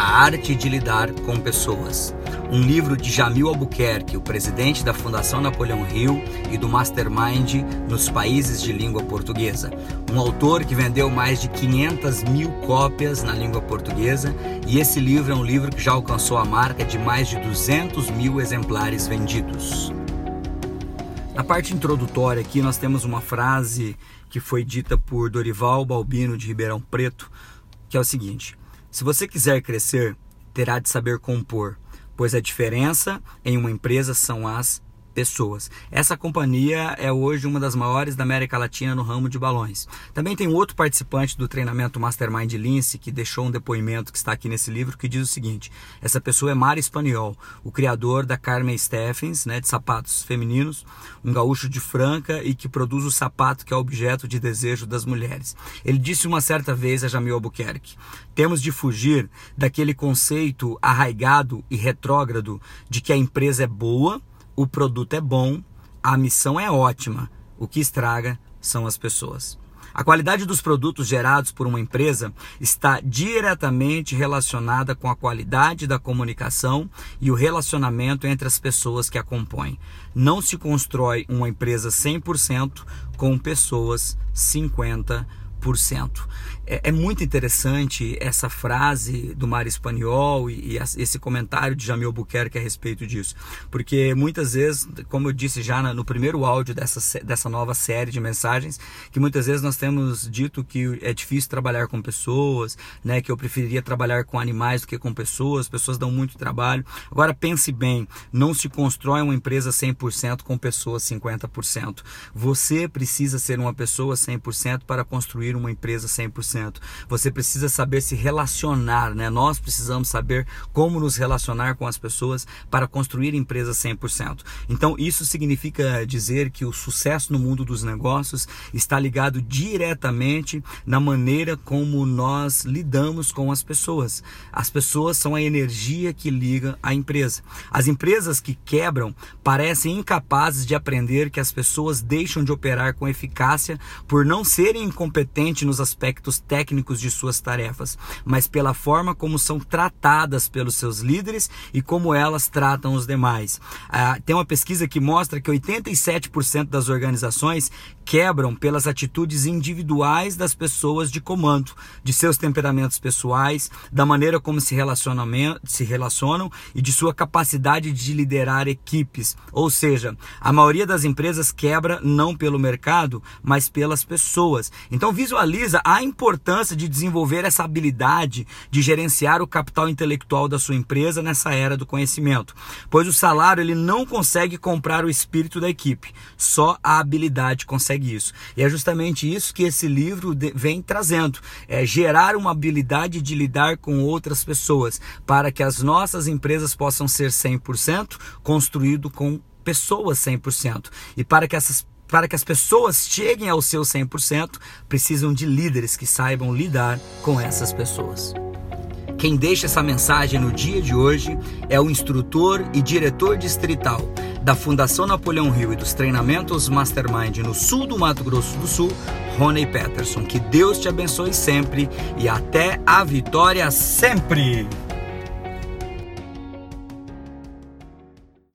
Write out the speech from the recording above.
A Arte de Lidar com Pessoas um livro de Jamil Albuquerque, o presidente da Fundação Napoleão Hill e do Mastermind nos países de língua portuguesa. Um autor que vendeu mais de 500 mil cópias na língua portuguesa e esse livro é um livro que já alcançou a marca de mais de 200 mil exemplares vendidos. Na parte introdutória aqui nós temos uma frase que foi dita por Dorival Balbino de Ribeirão Preto, que é o seguinte: Se você quiser crescer, terá de saber compor pois a diferença em uma empresa são as pessoas. Essa companhia é hoje uma das maiores da América Latina no ramo de balões. Também tem outro participante do treinamento Mastermind Lince que deixou um depoimento que está aqui nesse livro que diz o seguinte: essa pessoa é Mari Espanhol, o criador da Carmen Steffens, né, de sapatos femininos, um gaúcho de Franca e que produz o sapato que é objeto de desejo das mulheres. Ele disse uma certa vez a Jamil Albuquerque: temos de fugir daquele conceito arraigado e retrógrado de que a empresa é boa o produto é bom, a missão é ótima, o que estraga são as pessoas. A qualidade dos produtos gerados por uma empresa está diretamente relacionada com a qualidade da comunicação e o relacionamento entre as pessoas que a compõem. Não se constrói uma empresa 100% com pessoas 50%. É, é, muito interessante essa frase do Mar Espanhol e, e, esse comentário de Jamil Buquerque a respeito disso, porque muitas vezes, como eu disse já no primeiro áudio dessa, dessa nova série de mensagens, que muitas vezes nós temos dito que é difícil trabalhar com pessoas, né, que eu preferiria trabalhar com animais do que com pessoas, pessoas dão muito trabalho. Agora pense bem, não se constrói uma empresa 100% com pessoas 50%. Você precisa ser uma pessoa 100% para construir uma empresa 100%. Você precisa saber se relacionar, né? Nós precisamos saber como nos relacionar com as pessoas para construir empresas 100%. Então, isso significa dizer que o sucesso no mundo dos negócios está ligado diretamente na maneira como nós lidamos com as pessoas. As pessoas são a energia que liga a empresa. As empresas que quebram parecem incapazes de aprender que as pessoas deixam de operar com eficácia por não serem incompetentes nos aspectos técnicos de suas tarefas, mas pela forma como são tratadas pelos seus líderes e como elas tratam os demais. Ah, tem uma pesquisa que mostra que 87% das organizações quebram pelas atitudes individuais das pessoas de comando, de seus temperamentos pessoais, da maneira como se, se relacionam e de sua capacidade de liderar equipes. Ou seja, a maioria das empresas quebra não pelo mercado, mas pelas pessoas. Então visualiza a importância de desenvolver essa habilidade de gerenciar o capital intelectual da sua empresa nessa era do conhecimento, pois o salário ele não consegue comprar o espírito da equipe, só a habilidade consegue isso. E é justamente isso que esse livro vem trazendo, é gerar uma habilidade de lidar com outras pessoas, para que as nossas empresas possam ser 100% construído com pessoas 100%. E para que essas para que as pessoas cheguem ao seu 100%, precisam de líderes que saibam lidar com essas pessoas. Quem deixa essa mensagem no dia de hoje é o instrutor e diretor distrital da Fundação Napoleão Rio e dos treinamentos Mastermind no sul do Mato Grosso do Sul, Rony Peterson. Que Deus te abençoe sempre e até a vitória sempre!